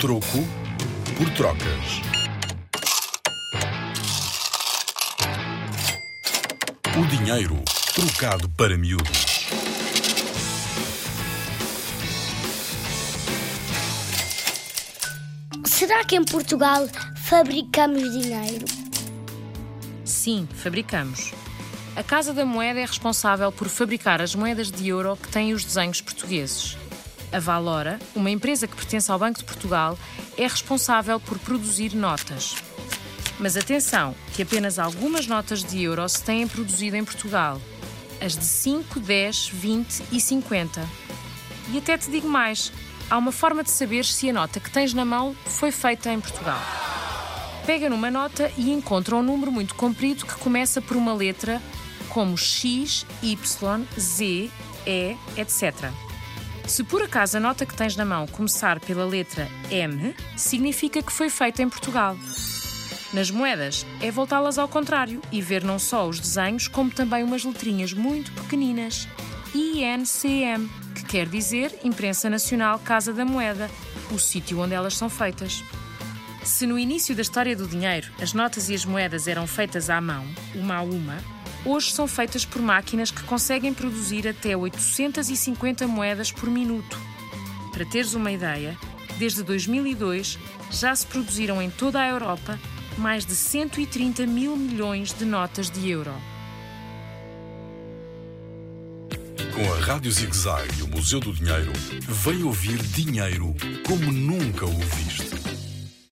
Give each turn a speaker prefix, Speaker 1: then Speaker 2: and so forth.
Speaker 1: Troco por trocas. O dinheiro trocado para miúdos.
Speaker 2: Será que em Portugal fabricamos dinheiro?
Speaker 3: Sim, fabricamos. A Casa da Moeda é responsável por fabricar as moedas de euro que têm os desenhos portugueses. A Valora, uma empresa que pertence ao Banco de Portugal, é responsável por produzir notas. Mas atenção, que apenas algumas notas de euro se têm produzido em Portugal. As de 5, 10, 20 e 50. E até te digo mais: há uma forma de saber se a nota que tens na mão foi feita em Portugal. Pega numa nota e encontra um número muito comprido que começa por uma letra como X, Y, Z, E, etc. Se por acaso a nota que tens na mão começar pela letra M, significa que foi feita em Portugal. Nas moedas, é voltá-las ao contrário e ver não só os desenhos, como também umas letrinhas muito pequeninas. INCM, que quer dizer Imprensa Nacional Casa da Moeda, o sítio onde elas são feitas. Se no início da história do dinheiro as notas e as moedas eram feitas à mão, uma a uma, hoje são feitas por máquinas que conseguem produzir até 850 moedas por minuto. Para teres uma ideia, desde 2002 já se produziram em toda a Europa mais de 130 mil milhões de notas de euro.
Speaker 1: Com a Rádio Zig Zag e o Museu do Dinheiro, vem ouvir dinheiro como nunca o viste.